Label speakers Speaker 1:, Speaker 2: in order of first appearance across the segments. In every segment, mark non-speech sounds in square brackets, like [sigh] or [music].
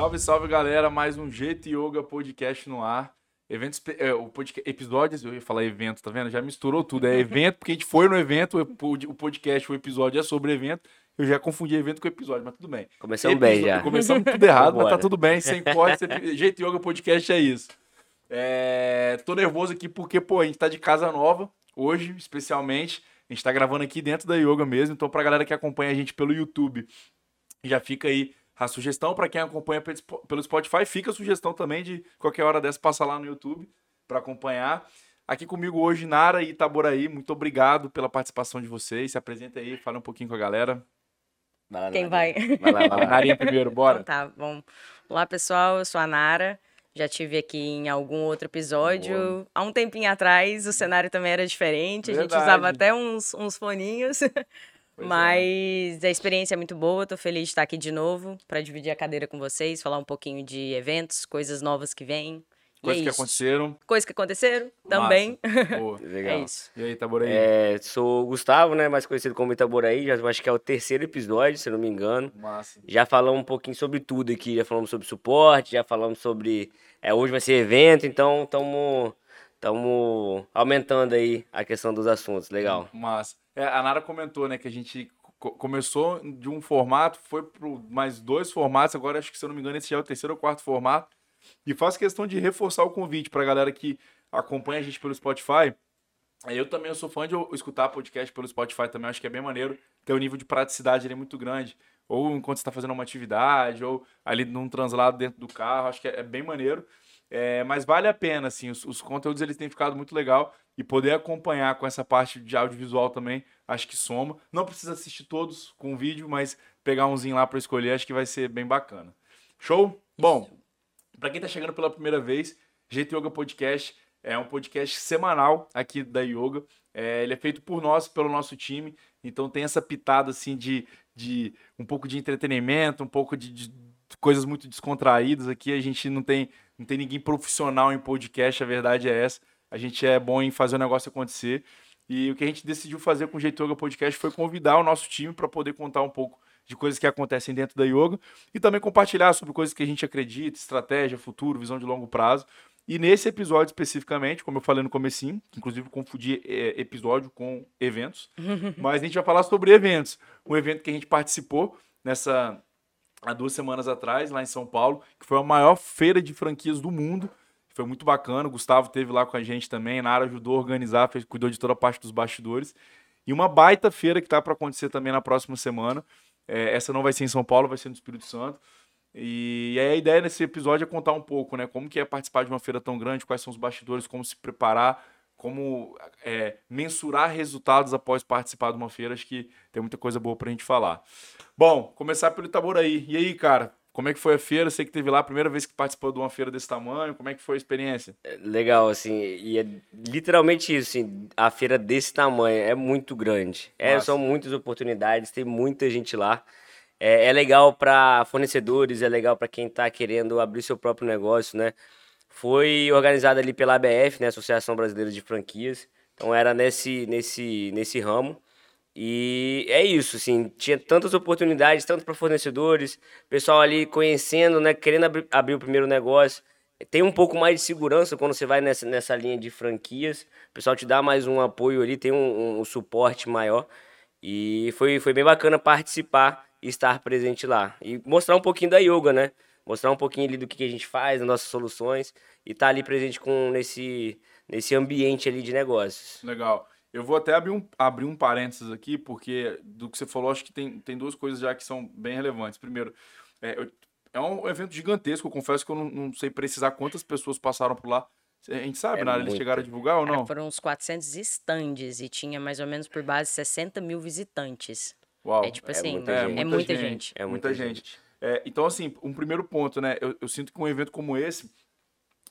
Speaker 1: Salve, salve galera, mais um Jeito Yoga Podcast no ar. Eventos, é, o podcast, episódios, eu ia falar evento, tá vendo? Já misturou tudo. É evento, porque a gente foi no evento, o podcast, o episódio é sobre evento. Eu já confundi evento com episódio, mas tudo bem.
Speaker 2: Começamos bem já.
Speaker 1: Começamos tudo errado, mas tá tudo bem, sem corte. Jeito Yoga Podcast é isso. É, tô nervoso aqui porque, pô, a gente tá de casa nova, hoje, especialmente. A gente tá gravando aqui dentro da yoga mesmo, então pra galera que acompanha a gente pelo YouTube, já fica aí a sugestão para quem acompanha pelo Spotify, fica a sugestão também de qualquer hora dessa passar lá no YouTube para acompanhar. Aqui comigo hoje, Nara e Itaboraí, muito obrigado pela participação de vocês. Se apresenta aí, fala um pouquinho com a galera.
Speaker 3: Vai lá, Quem vai?
Speaker 1: Vai lá, vai lá. Narinha primeiro, bora.
Speaker 3: Então tá, bom. Olá, pessoal, eu sou a Nara. Já tive aqui em algum outro episódio. Boa. Há um tempinho atrás, o cenário também era diferente. Verdade. A gente usava até uns, uns foninhos. [laughs] Pois é. Mas é. a experiência é muito boa, tô feliz de estar aqui de novo para dividir a cadeira com vocês, falar um pouquinho de eventos, coisas novas que vêm.
Speaker 1: Coisas é que aconteceram.
Speaker 3: Coisas que aconteceram também.
Speaker 1: Boa. [laughs] Legal. É isso. E aí, Itaboraí?
Speaker 2: É, sou o Gustavo, né? Mais conhecido como Itaboraí. Já acho que é o terceiro episódio, se não me engano.
Speaker 1: Massa.
Speaker 2: Já falamos um pouquinho sobre tudo aqui. Já falamos sobre suporte, já falamos sobre. É, hoje vai ser evento, então estamos. Estamos aumentando aí a questão dos assuntos. Legal.
Speaker 1: Massa. É, a Nara comentou, né, que a gente começou de um formato, foi para mais dois formatos, agora acho que, se eu não me engano, esse já é o terceiro ou quarto formato. E faço questão de reforçar o convite para a galera que acompanha a gente pelo Spotify. Eu também sou fã de escutar podcast pelo Spotify também, acho que é bem maneiro. Tem um nível de praticidade ali muito grande. Ou enquanto você está fazendo uma atividade, ou ali num translado dentro do carro, acho que é, é bem maneiro. É, mas vale a pena, assim, os, os, conteúdos eles têm ficado muito legal e poder acompanhar com essa parte de audiovisual também, acho que soma. Não precisa assistir todos com vídeo, mas pegar umzinho lá para escolher, acho que vai ser bem bacana. Show? Bom, para quem tá chegando pela primeira vez, Jeito Yoga Podcast é um podcast semanal aqui da Yoga. É, ele é feito por nós, pelo nosso time, então tem essa pitada assim de, de um pouco de entretenimento, um pouco de, de coisas muito descontraídas aqui. A gente não tem não tem ninguém profissional em podcast, a verdade é essa. A gente é bom em fazer o negócio acontecer. E o que a gente decidiu fazer com o Jeito Yoga Podcast foi convidar o nosso time para poder contar um pouco de coisas que acontecem dentro da yoga e também compartilhar sobre coisas que a gente acredita, estratégia, futuro, visão de longo prazo. E nesse episódio especificamente, como eu falei no comecinho, inclusive confundi é, episódio com eventos, [laughs] mas a gente vai falar sobre eventos. Um evento que a gente participou nessa há duas semanas atrás, lá em São Paulo, que foi a maior feira de franquias do mundo. Foi muito bacana. O Gustavo teve lá com a gente também. Nara ajudou a organizar, fez, cuidou de toda a parte dos bastidores. E uma baita feira que está para acontecer também na próxima semana. É, essa não vai ser em São Paulo, vai ser no Espírito Santo. E, e a ideia nesse episódio é contar um pouco, né? Como que é participar de uma feira tão grande, quais são os bastidores, como se preparar, como é, mensurar resultados após participar de uma feira. Acho que tem muita coisa boa para a gente falar. Bom, começar pelo Itaboraí. E aí, cara, como é que foi a feira? Você que teve lá a primeira vez que participou de uma feira desse tamanho, como é que foi a experiência?
Speaker 2: É, legal, assim, e é literalmente isso, assim, a feira desse tamanho é muito grande. É, são muitas oportunidades, tem muita gente lá. É, é legal para fornecedores, é legal para quem está querendo abrir seu próprio negócio, né? Foi organizada ali pela ABF, né, Associação Brasileira de Franquias. Então era nesse, nesse, nesse ramo. E é isso, assim, tinha tantas oportunidades, tanto para fornecedores, pessoal ali conhecendo, né, querendo abrir, o primeiro negócio. Tem um pouco mais de segurança quando você vai nessa, nessa linha de franquias, o pessoal te dá mais um apoio ali, tem um, um suporte maior. E foi, foi bem bacana participar e estar presente lá. E mostrar um pouquinho da yoga, né? Mostrar um pouquinho ali do que a gente faz, das nossas soluções, e estar tá ali presente com nesse, nesse ambiente ali de negócios.
Speaker 1: Legal. Eu vou até abrir um, abrir um parênteses aqui, porque do que você falou, acho que tem, tem duas coisas já que são bem relevantes. Primeiro, é, é um evento gigantesco, eu confesso que eu não, não sei precisar quantas pessoas passaram por lá. A gente sabe, é né? Eles chegaram a divulgar ou não?
Speaker 3: foram uns 400 estandes e tinha mais ou menos por base 60 mil visitantes.
Speaker 1: Uau.
Speaker 3: É tipo é assim, muita é, muita, muita gente. gente.
Speaker 1: É muita, muita gente. gente. É, então, assim, um primeiro ponto, né? Eu, eu, sinto que um evento como esse,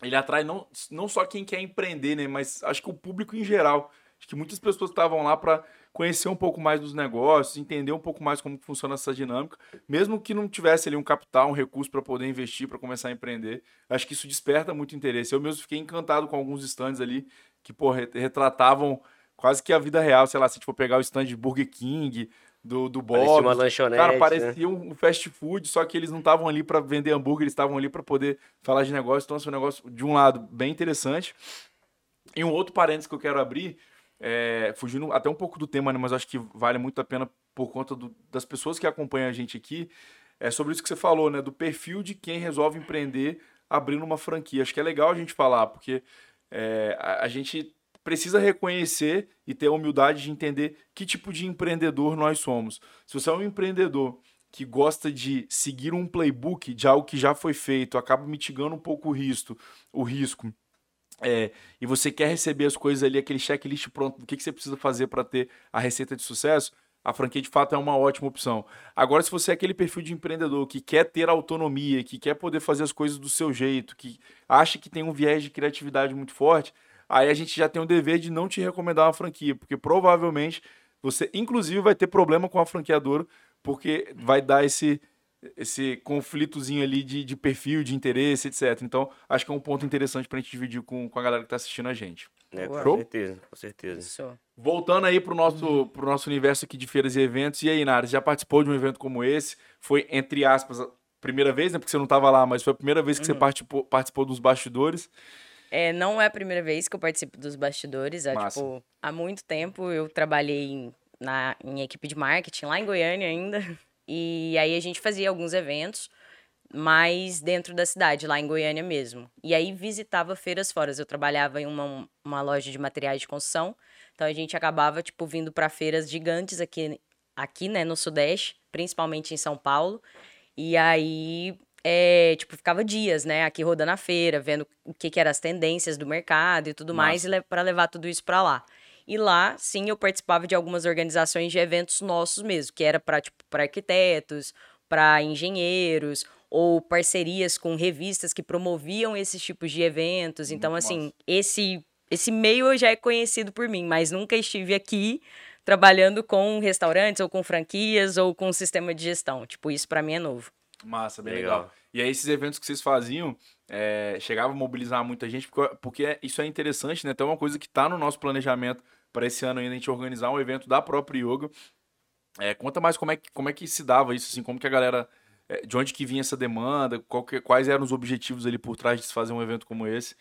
Speaker 1: ele atrai não, não só quem quer empreender, né? Mas acho que o público em geral. Acho que muitas pessoas estavam lá para conhecer um pouco mais dos negócios, entender um pouco mais como funciona essa dinâmica, mesmo que não tivesse ali um capital, um recurso para poder investir, para começar a empreender. Acho que isso desperta muito interesse. Eu mesmo fiquei encantado com alguns stands ali que, pô, retratavam quase que a vida real. Sei lá, se a gente for pegar o stand de Burger King, do, do Bob.
Speaker 2: Parecia uma lanchonete.
Speaker 1: Cara,
Speaker 2: né?
Speaker 1: parecia um fast food, só que eles não estavam ali para vender hambúrguer, eles estavam ali para poder falar de negócio. Então, assim, um negócio, de um lado, bem interessante. E um outro parênteses que eu quero abrir, é, fugindo até um pouco do tema, né, mas acho que vale muito a pena por conta do, das pessoas que acompanham a gente aqui, é sobre isso que você falou, né? Do perfil de quem resolve empreender abrindo uma franquia. Acho que é legal a gente falar, porque é, a, a gente precisa reconhecer e ter a humildade de entender que tipo de empreendedor nós somos. Se você é um empreendedor que gosta de seguir um playbook de algo que já foi feito, acaba mitigando um pouco o risco, o risco. É, e você quer receber as coisas ali, aquele checklist pronto, o que, que você precisa fazer para ter a receita de sucesso, a franquia de fato é uma ótima opção. Agora, se você é aquele perfil de empreendedor que quer ter autonomia, que quer poder fazer as coisas do seu jeito, que acha que tem um viés de criatividade muito forte, aí a gente já tem o dever de não te recomendar uma franquia, porque provavelmente você, inclusive, vai ter problema com a franqueadora, porque vai dar esse, esse conflitozinho ali de, de perfil, de interesse, etc. Então, acho que é um ponto interessante para a gente dividir com, com a galera que está assistindo a gente.
Speaker 2: É, com Show? certeza, com certeza. Isso.
Speaker 1: Voltando aí pro nosso, pro nosso universo aqui de feiras e eventos. E aí, Nara, já participou de um evento como esse? Foi, entre aspas, a primeira vez, né? Porque você não estava lá, mas foi a primeira vez que uhum. você participou, participou dos bastidores.
Speaker 3: É, não é a primeira vez que eu participo dos bastidores. É, tipo, há muito tempo eu trabalhei em, na, em equipe de marketing lá em Goiânia ainda. [laughs] E aí a gente fazia alguns eventos mais dentro da cidade, lá em Goiânia mesmo. E aí visitava feiras fora. Eu trabalhava em uma, uma loja de materiais de construção, então a gente acabava tipo vindo para feiras gigantes aqui aqui, né, no Sudeste, principalmente em São Paulo. E aí é, tipo, ficava dias, né, aqui rodando a feira, vendo o que, que eram as tendências do mercado e tudo Nossa. mais, e para levar tudo isso para lá. E lá, sim, eu participava de algumas organizações de eventos nossos mesmo, que era para tipo, arquitetos, para engenheiros, ou parcerias com revistas que promoviam esses tipos de eventos. Então, Muito assim, esse esse meio já é conhecido por mim, mas nunca estive aqui trabalhando com restaurantes ou com franquias ou com sistema de gestão. Tipo, isso para mim é novo.
Speaker 1: Massa, bem legal. legal. E aí, esses eventos que vocês faziam, é, chegava a mobilizar muita gente, porque, porque isso é interessante, né? Então, é uma coisa que está no nosso planejamento para esse ano ainda, a gente organizar um evento da própria Yoga. É, conta mais como é, que, como é que se dava isso, assim, como que a galera é, de onde que vinha essa demanda, que, quais eram os objetivos ali por trás de se fazer um evento como esse?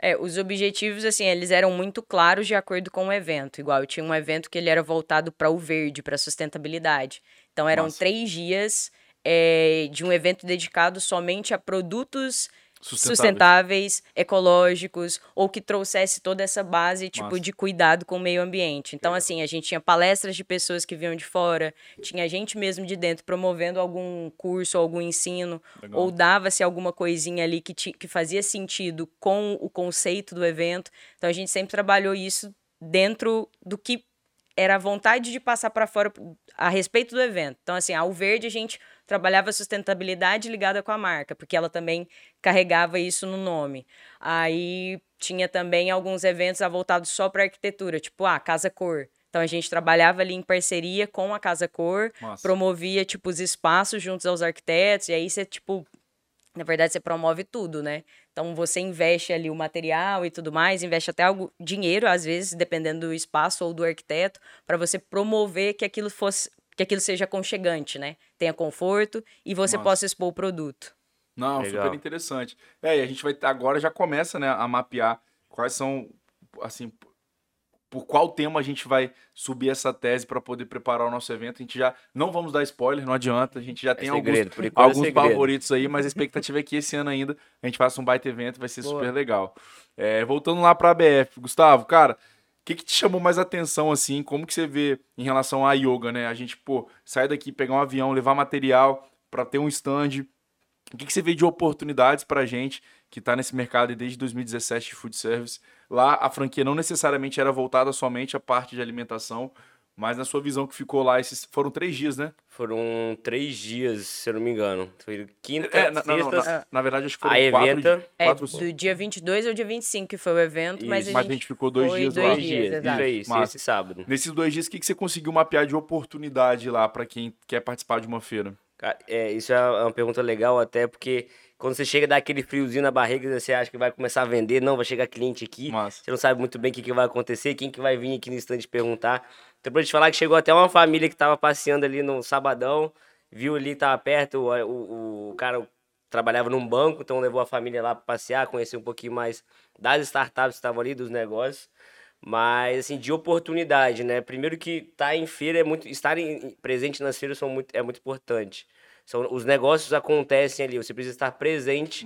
Speaker 3: É, os objetivos, assim, eles eram muito claros de acordo com o evento. Igual, eu tinha um evento que ele era voltado para o verde, para sustentabilidade. Então, eram Nossa. três dias é, de um evento dedicado somente a produtos sustentáveis. sustentáveis. ecológicos, ou que trouxesse toda essa base, tipo, Massa. de cuidado com o meio ambiente. Então, assim, a gente tinha palestras de pessoas que vinham de fora, tinha gente mesmo de dentro promovendo algum curso, algum ensino, Legal. ou dava-se alguma coisinha ali que, que fazia sentido com o conceito do evento. Então, a gente sempre trabalhou isso dentro do que era a vontade de passar para fora a respeito do evento. Então, assim, ao verde a gente trabalhava sustentabilidade ligada com a marca, porque ela também carregava isso no nome. Aí tinha também alguns eventos voltados só para arquitetura, tipo, ah, Casa Cor. Então a gente trabalhava ali em parceria com a Casa Cor, Nossa. promovia tipo os espaços juntos aos arquitetos, e aí você tipo, na verdade você promove tudo, né? Então você investe ali o material e tudo mais, investe até algo dinheiro às vezes, dependendo do espaço ou do arquiteto, para você promover que aquilo fosse que aquilo seja aconchegante, né? Tenha conforto e você Nossa. possa expor o produto.
Speaker 1: Não, Legal. super interessante. É, e a gente vai agora já começa, né, a mapear quais são assim por qual tema a gente vai subir essa tese para poder preparar o nosso evento. A gente já não vamos dar spoiler, não adianta. A gente já é tem segredo, alguns, é alguns favoritos aí, mas a expectativa é que esse ano ainda a gente faça um baita evento, vai ser Boa. super legal. É, voltando lá para a ABF, Gustavo, cara, que, que, te chamou mais atenção, assim? Como que você vê em relação à yoga, né? A gente, pô, sair daqui, pegar um avião, levar material para ter um stand. O que, que você vê de oportunidades para a gente que está nesse mercado desde 2017 de food service? Lá, a franquia não necessariamente era voltada somente à parte de alimentação, mas na sua visão que ficou lá, esses foram três dias, né?
Speaker 2: Foram três dias, se eu não me engano. Foi quinta, é, na,
Speaker 1: sexta...
Speaker 2: Não, não,
Speaker 1: na, na, verdade, acho que foram a quatro,
Speaker 3: evento... É, quatro... do dia 22 ao dia 25 que foi o evento, Isso. mas, a gente...
Speaker 1: mas a gente ficou dois dias dois lá.
Speaker 2: Dois dias, exato. Isso, esse sábado.
Speaker 1: Nesses dois dias, o que, que você conseguiu mapear de oportunidade lá para quem quer participar de uma feira?
Speaker 2: É, isso é uma pergunta legal até porque Quando você chega, dá aquele friozinho na barriga, você acha que vai começar a vender, não, vai chegar cliente aqui.
Speaker 1: Massa.
Speaker 2: Você não sabe muito bem o que, que vai acontecer, quem que vai vir aqui no instante perguntar. Então, pra te falar que chegou até uma família que tava passeando ali no sabadão, viu ali, tava perto, o, o, o cara trabalhava num banco, então levou a família lá para passear, conhecer um pouquinho mais das startups que estavam ali, dos negócios. Mas, assim, de oportunidade, né? Primeiro que estar tá em feira é muito... Estar em, presente nas feiras são muito, é muito importante. São, os negócios acontecem ali, você precisa estar presente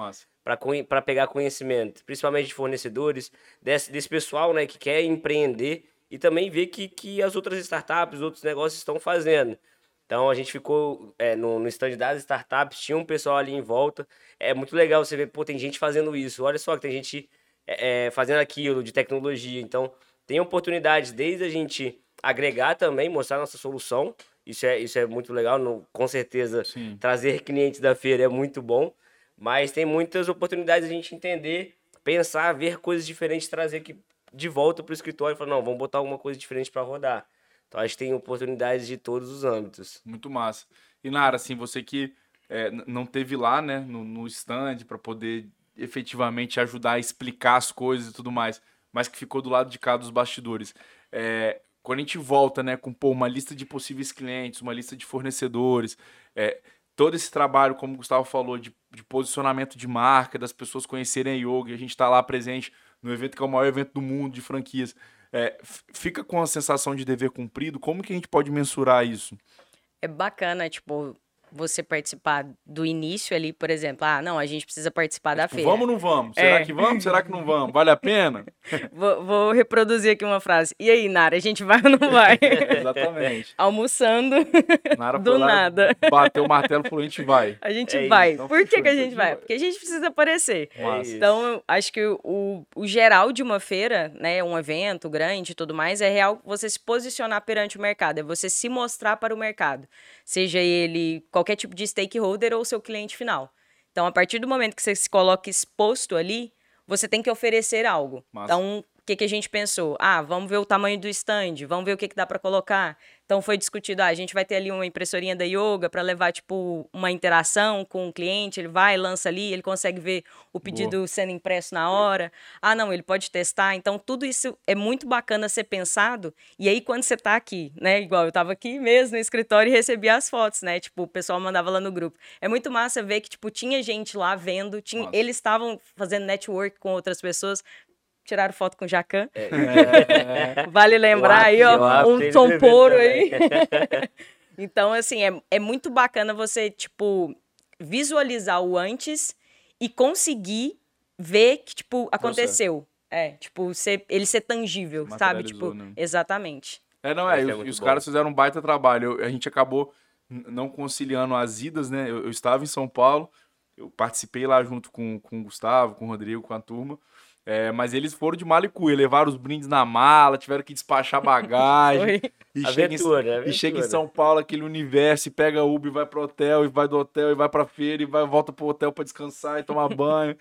Speaker 2: para pegar conhecimento, principalmente de fornecedores, desse, desse pessoal né, que quer empreender e também ver que, que as outras startups, outros negócios estão fazendo. Então a gente ficou é, no, no stand das startups, tinha um pessoal ali em volta. É muito legal você ver, pô, tem gente fazendo isso. Olha só que tem gente é, é, fazendo aquilo de tecnologia. Então tem oportunidades desde a gente agregar também, mostrar nossa solução. Isso é, isso é muito legal, no, com certeza. Sim. Trazer clientes da feira é muito bom. Mas tem muitas oportunidades a gente entender, pensar, ver coisas diferentes, trazer aqui de volta para o escritório e falar, não, vamos botar alguma coisa diferente para rodar. Então acho que tem oportunidades de todos os âmbitos.
Speaker 1: Muito massa. E Nara, assim, você que é, não teve lá, né, no, no stand para poder efetivamente ajudar a explicar as coisas e tudo mais mas que ficou do lado de cá dos bastidores. É, quando a gente volta né, com pô, uma lista de possíveis clientes, uma lista de fornecedores, é, todo esse trabalho, como o Gustavo falou, de, de, posicionamento de marca, das pessoas conhecerem a yoga, e a gente está lá presente no evento que é o maior evento do mundo de franquias, é, fica com a sensação de dever cumprido? Como que a gente pode mensurar isso?
Speaker 3: É bacana, tipo, você participar do início ali, por exemplo, ah, não, a gente precisa participar da
Speaker 1: tipo,
Speaker 3: feira.
Speaker 1: Vamos ou não vamos? Será é. que vamos? Será que não vamos? Vale a pena? [laughs]
Speaker 3: vou, vou, reproduzir aqui uma frase. E aí, Nara, a gente vai ou não vai? [laughs]
Speaker 1: Exatamente.
Speaker 3: Almoçando Nara [laughs] do nada.
Speaker 1: Bateu o martelo e falou, a gente vai.
Speaker 3: A gente é vai. Então, Por que, que a gente vai? Porque a gente precisa aparecer. É então, acho que o, o geral de uma feira, né, um evento grande e tudo mais, é real você se posicionar perante o mercado, é você se mostrar para o mercado. Seja ele qualquer tipo de stakeholder ou seu cliente final. Então, a partir do momento que você se coloca exposto ali, você tem que oferecer algo. Massa. Então, que, que a gente pensou? Ah, vamos ver o tamanho do stand, vamos ver o que, que dá para colocar. Então foi discutido, ah, a gente vai ter ali uma impressorinha da yoga para levar tipo uma interação com o cliente, ele vai, lança ali, ele consegue ver o pedido Boa. sendo impresso na hora. Ah, não, ele pode testar. Então tudo isso é muito bacana ser pensado. E aí quando você está aqui, né, igual eu estava aqui mesmo no escritório e recebi as fotos, né? Tipo, o pessoal mandava lá no grupo. É muito massa ver que tipo tinha gente lá vendo, tinha, eles estavam fazendo network com outras pessoas, tiraram foto com o Jacan. É. [laughs] vale lembrar aí, ó, um tomporo aí. [laughs] então, assim, é, é muito bacana você, tipo, visualizar o antes e conseguir ver que, tipo, aconteceu. É, tipo, ser, ele ser tangível, sabe? Tipo, né? exatamente.
Speaker 1: É, não, é, e, é os bom. caras fizeram um baita trabalho. Eu, a gente acabou não conciliando as idas, né? Eu, eu, estava em São Paulo, eu participei lá junto com, com o Gustavo, com o Rodrigo, com a turma. É, mas eles foram de malicuia, levaram os brindes na mala, tiveram que despachar bagagem. [laughs] e, aventura, chega em, aventura. e chega em São Paulo, aquele universo, e pega Uber, e vai pro hotel, e vai do hotel, e vai pra feira, e vai, volta pro hotel pra descansar e tomar banho.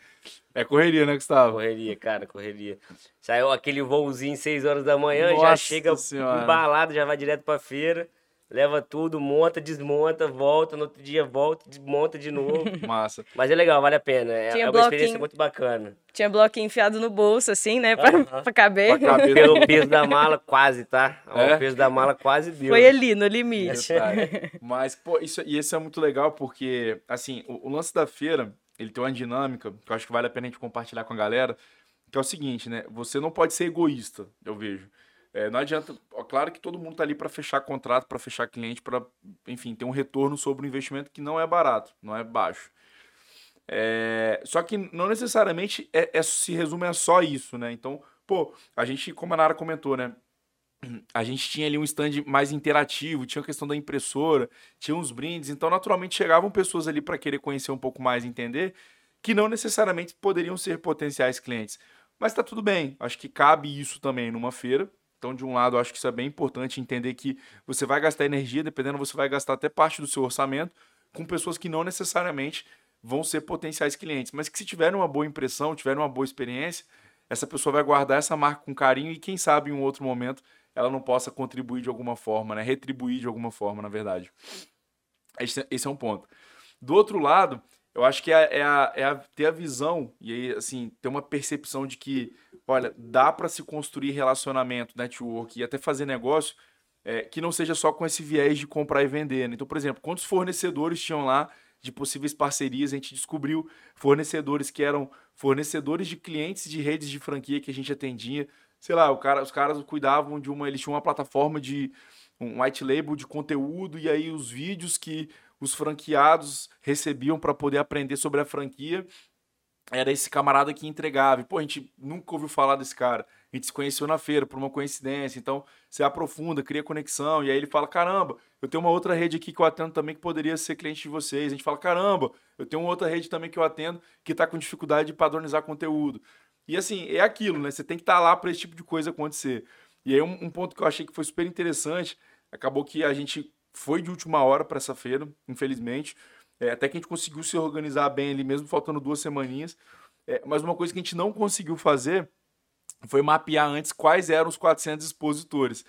Speaker 1: É correria, né, Gustavo?
Speaker 2: Correria, cara, correria. Saiu aquele voozinho 6 horas da manhã, Nossa já chega senhora. embalado, já vai direto pra feira leva tudo, monta, desmonta, volta, no outro dia volta, desmonta de novo. [laughs]
Speaker 1: Massa.
Speaker 2: Mas é legal, vale a pena. É, Tinha é uma experiência muito bacana.
Speaker 3: Tinha bloquinho enfiado no bolso, assim, né? Pra, uh -huh. pra caber. Pra caber.
Speaker 2: Pelo peso da mala, quase, tá? É? O peso da mala quase deu.
Speaker 3: Foi ali, no limite. [laughs]
Speaker 1: Mas, pô, isso, e isso é muito legal porque, assim, o, o lance da feira, ele tem uma dinâmica que eu acho que vale a pena a gente compartilhar com a galera, que é o seguinte, né? Você não pode ser egoísta, eu vejo. É, não adianta. Ó, claro que todo mundo está ali para fechar contrato, para fechar cliente, para, enfim, ter um retorno sobre o investimento que não é barato, não é baixo. É, só que não necessariamente é, é, se resume a só isso, né? Então, pô, a gente, como a Nara comentou, né? A gente tinha ali um stand mais interativo, tinha a questão da impressora, tinha uns brindes, então naturalmente chegavam pessoas ali para querer conhecer um pouco mais, entender, que não necessariamente poderiam ser potenciais clientes. Mas tá tudo bem, acho que cabe isso também numa feira, então, de um lado, acho que isso é bem importante entender que você vai gastar energia, dependendo, você vai gastar até parte do seu orçamento com pessoas que não necessariamente vão ser potenciais clientes, mas que se tiverem uma boa impressão, tiverem uma boa experiência, essa pessoa vai guardar essa marca com carinho e quem sabe em um outro momento ela não possa contribuir de alguma forma, né? retribuir de alguma forma, na verdade. Esse é um ponto. Do outro lado, eu acho que é, é, a, é a, ter a visão e aí, assim, ter uma percepção de que, olha, dá para se construir relacionamento, network e até fazer negócio é, que não seja só com esse viés de comprar e vender. Né? Então, por exemplo, quantos fornecedores tinham lá de possíveis parcerias? A gente descobriu fornecedores que eram fornecedores de clientes de redes de franquia que a gente atendia. Sei lá, cara, os caras cuidavam de uma. Eles tinham uma plataforma de um white label de conteúdo e aí os vídeos que os franqueados recebiam para poder aprender sobre a franquia era esse camarada que entregava. E, pô, a gente nunca ouviu falar desse cara. A gente se conheceu na feira por uma coincidência. Então, você aprofunda, cria conexão. E aí ele fala: caramba, eu tenho uma outra rede aqui que eu atendo também que poderia ser cliente de vocês. A gente fala: caramba, eu tenho outra rede também que eu atendo que está com dificuldade de padronizar conteúdo. E assim, é aquilo, né? Você tem que estar tá lá para esse tipo de coisa acontecer. E aí, um, um ponto que eu achei que foi super interessante acabou que a gente foi de última hora para essa feira, infelizmente. É, até que a gente conseguiu se organizar bem ali mesmo, faltando duas semaninhas. É, mas uma coisa que a gente não conseguiu fazer foi mapear antes quais eram os 400 expositores.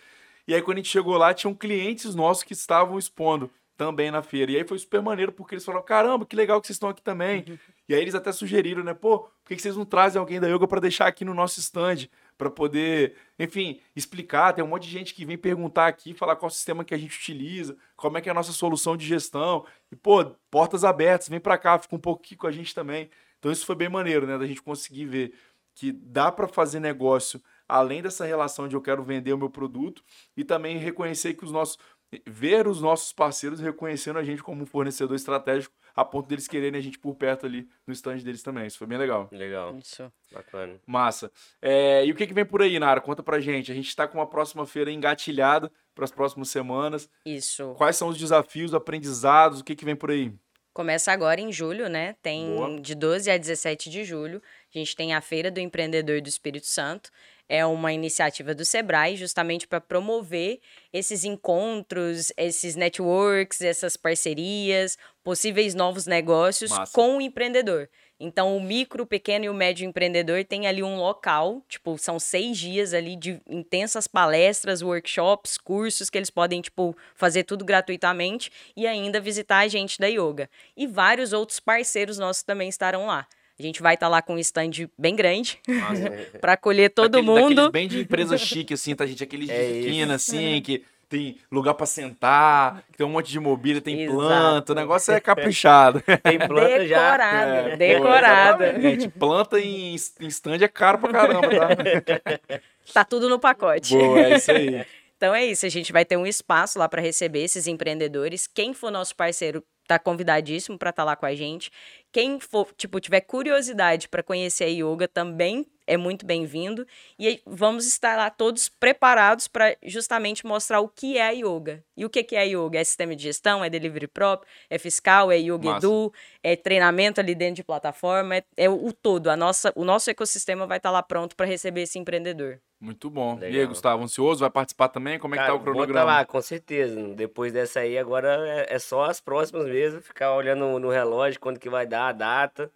Speaker 1: E aí, quando a gente chegou lá, tinham clientes nossos que estavam expondo também na feira. E aí foi super maneiro, porque eles falaram: caramba, que legal que vocês estão aqui também. E aí eles até sugeriram, né? Pô, por que vocês não trazem alguém da yoga para deixar aqui no nosso stand? Para poder, enfim, explicar. Tem um monte de gente que vem perguntar aqui, falar qual sistema que a gente utiliza, como é que é a nossa solução de gestão. E, pô, portas abertas, vem para cá, fica um pouco aqui com a gente também. Então isso foi bem maneiro, né, da gente conseguir ver que dá para fazer negócio além dessa relação de eu quero vender o meu produto e também reconhecer que os nossos ver os nossos parceiros reconhecendo a gente como um fornecedor estratégico a ponto deles quererem a gente por perto ali no stand deles também. Isso foi bem legal.
Speaker 2: Legal. Isso. Bacana.
Speaker 1: Massa. É, e o que, que vem por aí, Nara? Conta pra gente. A gente está com uma próxima feira engatilhada para as próximas semanas.
Speaker 3: Isso.
Speaker 1: Quais são os desafios, aprendizados? O que, que vem por aí?
Speaker 3: Começa agora em julho, né? Tem Boa. de 12 a 17 de julho. A gente tem a Feira do Empreendedor do Espírito Santo é uma iniciativa do Sebrae justamente para promover esses encontros, esses networks, essas parcerias, possíveis novos negócios Massa. com o empreendedor. Então, o micro, o pequeno e o médio empreendedor tem ali um local, tipo, são seis dias ali de intensas palestras, workshops, cursos que eles podem, tipo, fazer tudo gratuitamente e ainda visitar a gente da yoga. E vários outros parceiros nossos também estarão lá. A gente vai estar tá lá com um stand bem grande [laughs] para acolher todo Daquele, mundo.
Speaker 1: bem de empresa chique, assim, tá, gente? Aqueles é de esquina, assim, que tem lugar para sentar, tem um monte de mobília, tem Exato. planta, o negócio é [laughs] caprichado.
Speaker 3: Tem planta já. Decorada, é, decorada.
Speaker 1: gente, planta em, em stand é caro pra caramba, tá? [laughs]
Speaker 3: tá tudo no pacote.
Speaker 1: Boa, é isso aí. [laughs]
Speaker 3: Então é isso, a gente vai ter um espaço lá para receber esses empreendedores. Quem for nosso parceiro tá convidadíssimo para estar tá lá com a gente. Quem for, tipo, tiver curiosidade para conhecer a yoga também é muito bem-vindo. E vamos estar lá todos preparados para justamente mostrar o que é a yoga. E o que é a yoga? É sistema de gestão, é delivery próprio, é fiscal, é yoga Massa. edu, é treinamento ali dentro de plataforma, é, é o, todo. A nossa, o nosso ecossistema vai estar lá pronto para receber esse empreendedor.
Speaker 1: Muito bom. Legal. E aí, Gustavo, ansioso? Vai participar também? Como é Cara, que tá o cronograma?
Speaker 2: Vou tá lá, com certeza. Depois dessa aí, agora é, é só as próximas mesmo, ficar olhando no relógio quando que vai dar a data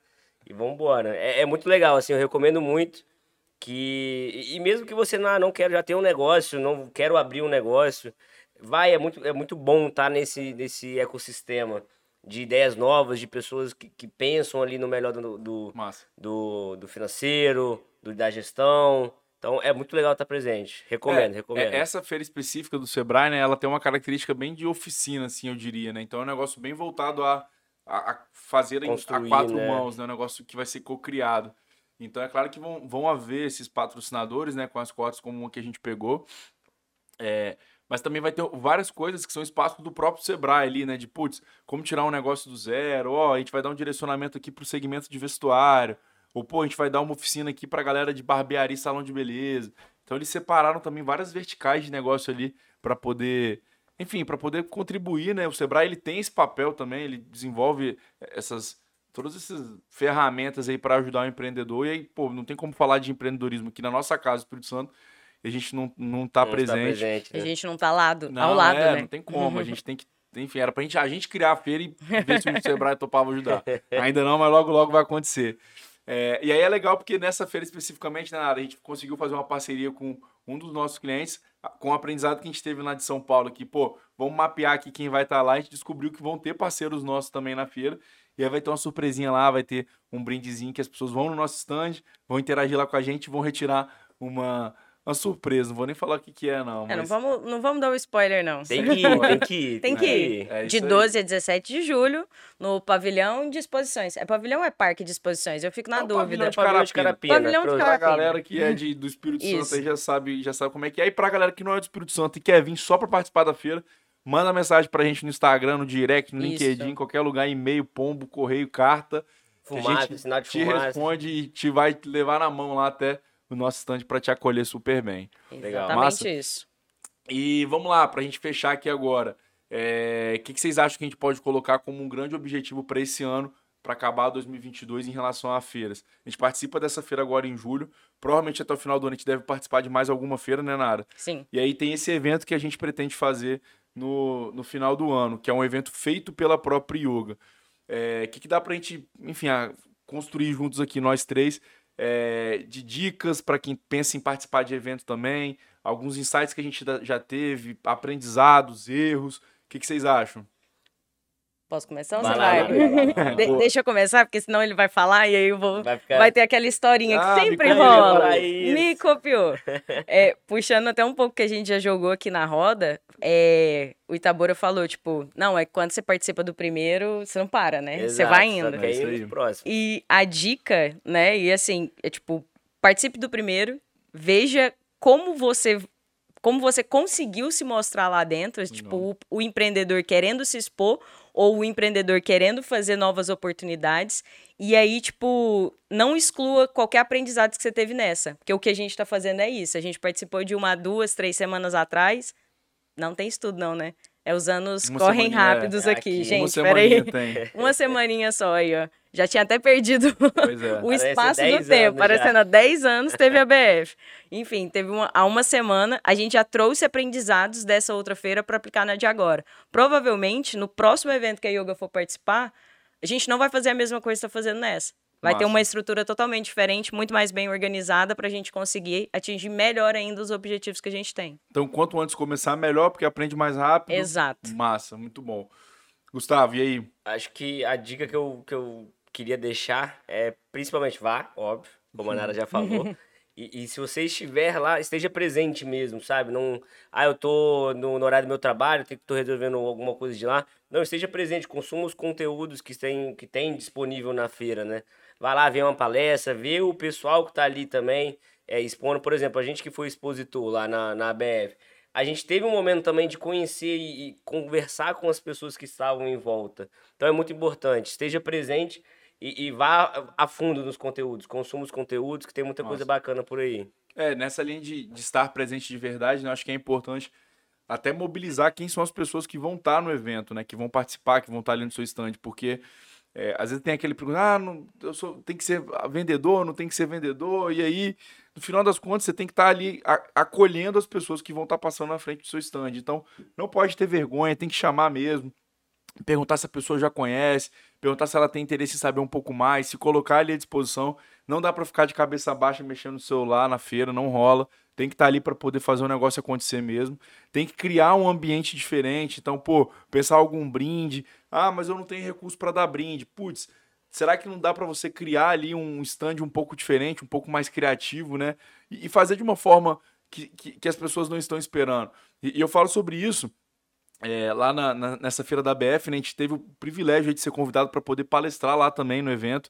Speaker 2: e vamos embora. É, é, muito legal, assim, eu recomendo muito que... E mesmo que você não, não quer já ter um negócio, não quero abrir um negócio, vai, é muito, é muito bom estar tá nesse, nesse ecossistema de ideias novas, de pessoas que, que pensam ali no melhor do, do, do, do financeiro, do, da gestão, então é muito legal estar presente. Recomendo, é, recomendo.
Speaker 1: É, essa feira específica do Sebrae, né, ela tem uma característica bem de oficina, assim, eu diria, né? Então é um negócio bem voltado a, a, a fazer Construir, a quatro né? mãos, né? Um negócio que vai ser co-criado. Então é claro que vão, vão haver esses patrocinadores, né? Com as cotas como uma que a gente pegou. É, mas também vai ter várias coisas que são espaço do próprio Sebrae ali, né? De, putz, como tirar um negócio do zero, ó, a gente vai dar um direcionamento aqui para o segmento de vestuário, ou, pô, a gente vai dar uma oficina aqui pra galera de barbearia e salão de beleza. Então eles separaram também várias verticais de negócio ali para poder, enfim, para poder contribuir, né? O Sebrae ele tem esse papel também, ele desenvolve essas todas essas ferramentas aí para ajudar o empreendedor. E aí, pô, não tem como falar de empreendedorismo aqui na nossa casa, Espírito Santo, e a gente não, não tá não presente. presente
Speaker 3: né? A gente não tá lado, não, ao lado, é, né?
Speaker 1: Não tem como, a gente tem que enfim, era pra gente, a gente criar a feira e ver se o [laughs] Sebrae topava ajudar. Ainda não, mas logo, logo vai acontecer. É, e aí é legal porque nessa feira especificamente, né, a gente conseguiu fazer uma parceria com um dos nossos clientes, com o aprendizado que a gente teve lá de São Paulo, que, pô, vamos mapear aqui quem vai estar tá lá, a gente descobriu que vão ter parceiros nossos também na feira, E aí vai ter uma surpresinha lá, vai ter um brindezinho que as pessoas vão no nosso stand, vão interagir lá com a gente, vão retirar uma uma surpresa. Não vou nem falar o que, que é, não.
Speaker 3: É, não, vamos, não vamos dar o um spoiler, não.
Speaker 2: Tem que ir, tem que ir. [laughs]
Speaker 3: tem que ir. É de 12 a 17 de julho, no pavilhão de exposições. É pavilhão ou é parque de exposições? Eu fico na
Speaker 1: é
Speaker 3: dúvida.
Speaker 1: Pavilhão de Carapina. Pavilhão de Carapina. Pra galera que é de, do Espírito Isso. Santo aí já sabe, já sabe como é que é. E pra galera que não é do Espírito Santo e quer vir só pra participar da feira, manda mensagem pra gente no Instagram, no direct, no Isso. LinkedIn, qualquer lugar, e-mail, pombo, correio, carta.
Speaker 2: Fumaça, a gente sinal de te fumaça.
Speaker 1: responde e te vai levar na mão lá até o nosso stand para te acolher super bem.
Speaker 3: Exatamente Massa. isso.
Speaker 1: E vamos lá, para a gente fechar aqui agora. O é, que, que vocês acham que a gente pode colocar como um grande objetivo para esse ano, para acabar 2022 em relação a feiras? A gente participa dessa feira agora em julho. Provavelmente até o final do ano a gente deve participar de mais alguma feira, né, Nara?
Speaker 3: Sim.
Speaker 1: E aí tem esse evento que a gente pretende fazer no, no final do ano, que é um evento feito pela própria Yoga. O é, que, que dá para a gente, enfim, a, construir juntos aqui, nós três, é, de dicas para quem pensa em participar de evento também, alguns insights que a gente já teve, aprendizados, erros. O que, que vocês acham?
Speaker 3: Posso começar ou você vai? vai? De deixa eu começar, porque senão ele vai falar e aí eu vou. Vai, ficar... vai ter aquela historinha ah, que sempre rola. Me copiou. É, puxando até um pouco que a gente já jogou aqui na roda, é, o Itabora falou, tipo, não, é quando você participa do primeiro, você não para, né? Exato, você vai indo.
Speaker 2: É próximo.
Speaker 3: E a dica, né? E assim, é tipo, participe do primeiro, veja como você como você conseguiu se mostrar lá dentro, tipo, o, o, empreendedor querendo se expor ou o empreendedor querendo fazer novas oportunidades. E aí, tipo, não exclua qualquer aprendizado que você teve nessa. Porque o que a gente está fazendo é isso. A gente participou de uma, duas, três semanas atrás. Não tem estudo, não, né? É os anos uma correm rápidos é. aqui, aqui, gente. Peraí. Uma semaninha só aí, ó. Já tinha até perdido é. [laughs] o espaço do tempo. Parecendo há 10 anos teve a BF. Enfim, teve uma, há uma semana, a gente já trouxe aprendizados dessa outra feira para aplicar na de agora. Provavelmente, no próximo evento que a Yoga for participar, a gente não vai fazer a mesma coisa que está fazendo nessa. Vai Massa. ter uma estrutura totalmente diferente, muito mais bem organizada para a gente conseguir atingir melhor ainda os objetivos que a gente tem.
Speaker 1: Então, quanto antes começar, melhor, porque aprende mais rápido.
Speaker 3: Exato.
Speaker 1: Massa, muito bom. Gustavo, e aí?
Speaker 2: Acho que a dica que eu, que eu queria deixar é, principalmente, vá, óbvio, como a Nara já [laughs] falou. E, e, se você estiver lá, esteja presente mesmo, sabe? Não, ah, eu tô no, no horário do meu trabalho, tenho que tô resolvendo alguma coisa de lá. Não, esteja presente, consuma os conteúdos que tem, que tem disponível na feira, né? vai lá ver uma palestra, ver o pessoal que está ali também é, expondo. Por exemplo, a gente que foi expositor lá na, na ABF, a gente teve um momento também de conhecer e, e conversar com as pessoas que estavam em volta. Então é muito importante, esteja presente e, e vá a fundo nos conteúdos, consuma os conteúdos, que tem muita Nossa. coisa bacana por aí.
Speaker 1: É, nessa linha de, de estar presente de verdade, né, eu acho que é importante até mobilizar quem são as pessoas que vão estar no evento, né? Que vão participar, que vão estar ali no seu stand, porque é, às vezes tem aquele pergunta, ah, não, eu sou, tem que ser vendedor, não tem que ser vendedor, e aí, no final das contas, você tem que estar ali a, acolhendo as pessoas que vão estar passando na frente do seu stand. Então, não pode ter vergonha, tem que chamar mesmo, perguntar se a pessoa já conhece, perguntar se ela tem interesse em saber um pouco mais, se colocar ali à disposição. Não dá para ficar de cabeça baixa mexendo no celular na feira, não rola. Tem que estar tá ali para poder fazer o negócio acontecer mesmo. Tem que criar um ambiente diferente. Então, pô, pensar algum brinde. Ah, mas eu não tenho recurso para dar brinde. Putz, será que não dá para você criar ali um stand um pouco diferente, um pouco mais criativo, né? E, fazer de uma forma que, que, que as pessoas não estão esperando. E, e eu falo sobre isso. É, lá na, na, nessa feira da BF, né, a gente teve o privilégio de ser convidado para poder palestrar lá também no evento.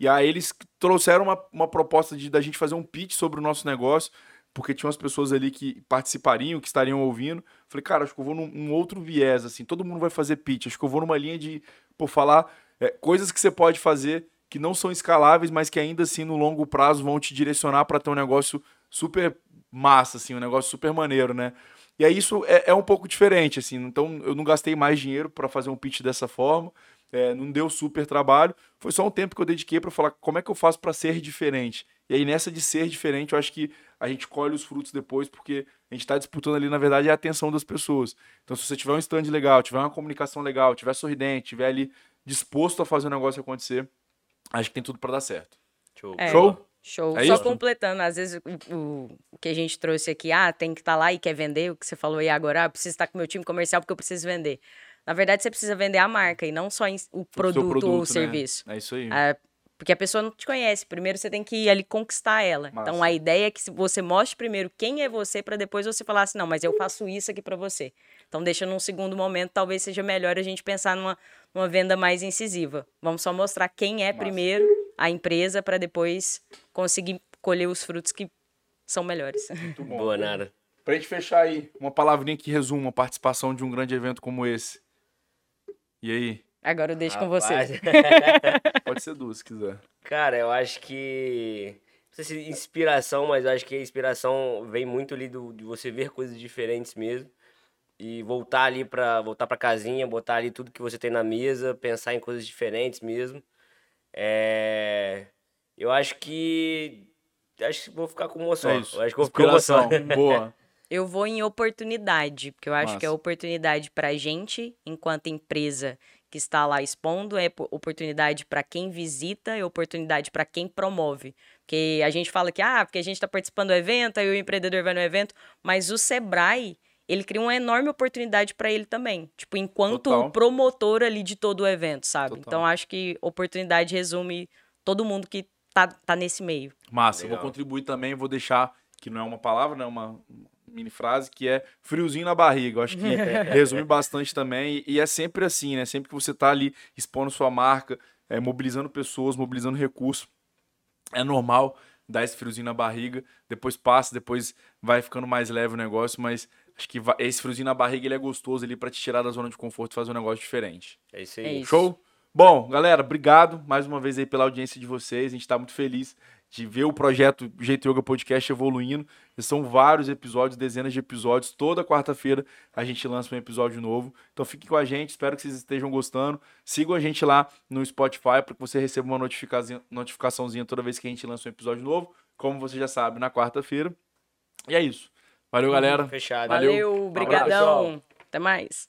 Speaker 1: E aí eles trouxeram uma, uma proposta de da gente fazer um pitch sobre o nosso negócio porque tinha umas pessoas ali que participariam, que estariam ouvindo. Falei, cara, acho que eu vou num, outro viés, assim, todo mundo vai fazer pitch. Acho que eu vou numa linha de, por falar é, coisas que você pode fazer que não são escaláveis, mas que ainda assim no longo prazo vão te direcionar para ter um negócio super massa, assim, um negócio super maneiro, né? E aí isso é, é um pouco diferente, assim. Então eu não gastei mais dinheiro para fazer um pitch dessa forma. É, não deu super trabalho. Foi só um tempo que eu dediquei para falar como é que eu faço para ser diferente. E aí, nessa de ser diferente, eu acho que a gente colhe os frutos depois, porque a gente está disputando ali, na verdade, a atenção das pessoas. Então, se você tiver um stand legal, tiver uma comunicação legal, tiver sorridente, tiver ali disposto a fazer o negócio acontecer, acho que tem tudo para dar certo.
Speaker 3: Show? É, Show? Show. É Só isso? completando, às vezes o, o, que a gente trouxe aqui, ah, tem que estar tá lá e quer vender, o que você falou aí agora, ah, preciso estar com meu time comercial porque eu preciso vender. Na verdade, você precisa vender a marca e não só o produto, produto ou o né? serviço.
Speaker 1: É isso aí.
Speaker 3: É, porque a pessoa não te conhece. Primeiro você tem que ir ali conquistar ela. Massa. Então a ideia é que você mostre primeiro quem é você para depois você falar assim: não, mas eu faço isso aqui para você. Então deixa num segundo momento, talvez seja melhor a gente pensar numa, numa venda mais incisiva. Vamos só mostrar quem é Massa. primeiro a empresa para depois conseguir colher os frutos que são melhores.
Speaker 2: Muito bom. Boa, Nara.
Speaker 1: Pra gente fechar aí, uma palavrinha que resuma a participação de um grande evento como esse. E aí?
Speaker 3: Agora eu deixo Rapaz. com você. [laughs]
Speaker 1: Pode ser duas, se quiser.
Speaker 2: Cara, eu acho que. Não sei se inspiração, mas eu acho que a inspiração vem muito ali do, de você ver coisas diferentes mesmo. E voltar ali pra. voltar pra casinha, botar ali tudo que você tem na mesa, pensar em coisas diferentes mesmo. É. Eu acho que. Acho que vou ficar com só. É isso. Eu acho que vou ficar com. [laughs]
Speaker 1: Boa. [laughs]
Speaker 3: Eu vou em oportunidade, porque eu acho Nossa. que é oportunidade pra gente, enquanto empresa que está lá expondo, é oportunidade para quem visita, é oportunidade para quem promove. Porque a gente fala que, ah, porque a gente está participando do evento, aí o empreendedor vai no evento, mas o Sebrae, ele cria uma enorme oportunidade para ele também. Tipo, enquanto Total. promotor ali de todo o evento, sabe? Total. Então, acho que oportunidade resume todo mundo que tá, tá nesse meio.
Speaker 1: Massa, Legal. eu vou contribuir também, vou deixar, que não é uma palavra, né? Uma, mini frase que é friozinho na barriga. Eu acho que [laughs] resume bastante também. E, é sempre assim, né? Sempre que você está ali expondo sua marca, é, mobilizando pessoas, mobilizando recursos, é normal dar esse friozinho na barriga. Depois passa, depois vai ficando mais leve o negócio, mas acho que esse friozinho na barriga ele é gostoso ali para te tirar da zona de conforto e fazer um negócio diferente.
Speaker 2: É isso aí.
Speaker 1: É Show? Bom, galera, obrigado mais uma vez aí pela audiência de vocês. A gente está muito feliz de ver o projeto Jeito Yoga Podcast evoluindo. E são vários episódios, dezenas de episódios. Toda quarta-feira a gente lança um episódio novo. Então fique com a gente, espero que vocês estejam gostando. Sigam a gente lá no Spotify para que você receba uma notificaçãozinha toda vez que a gente lança um episódio novo. Como você já sabe, na quarta-feira. E é isso. Valeu, galera.
Speaker 2: Fechado.
Speaker 3: Valeu, obrigadão. Um Até mais.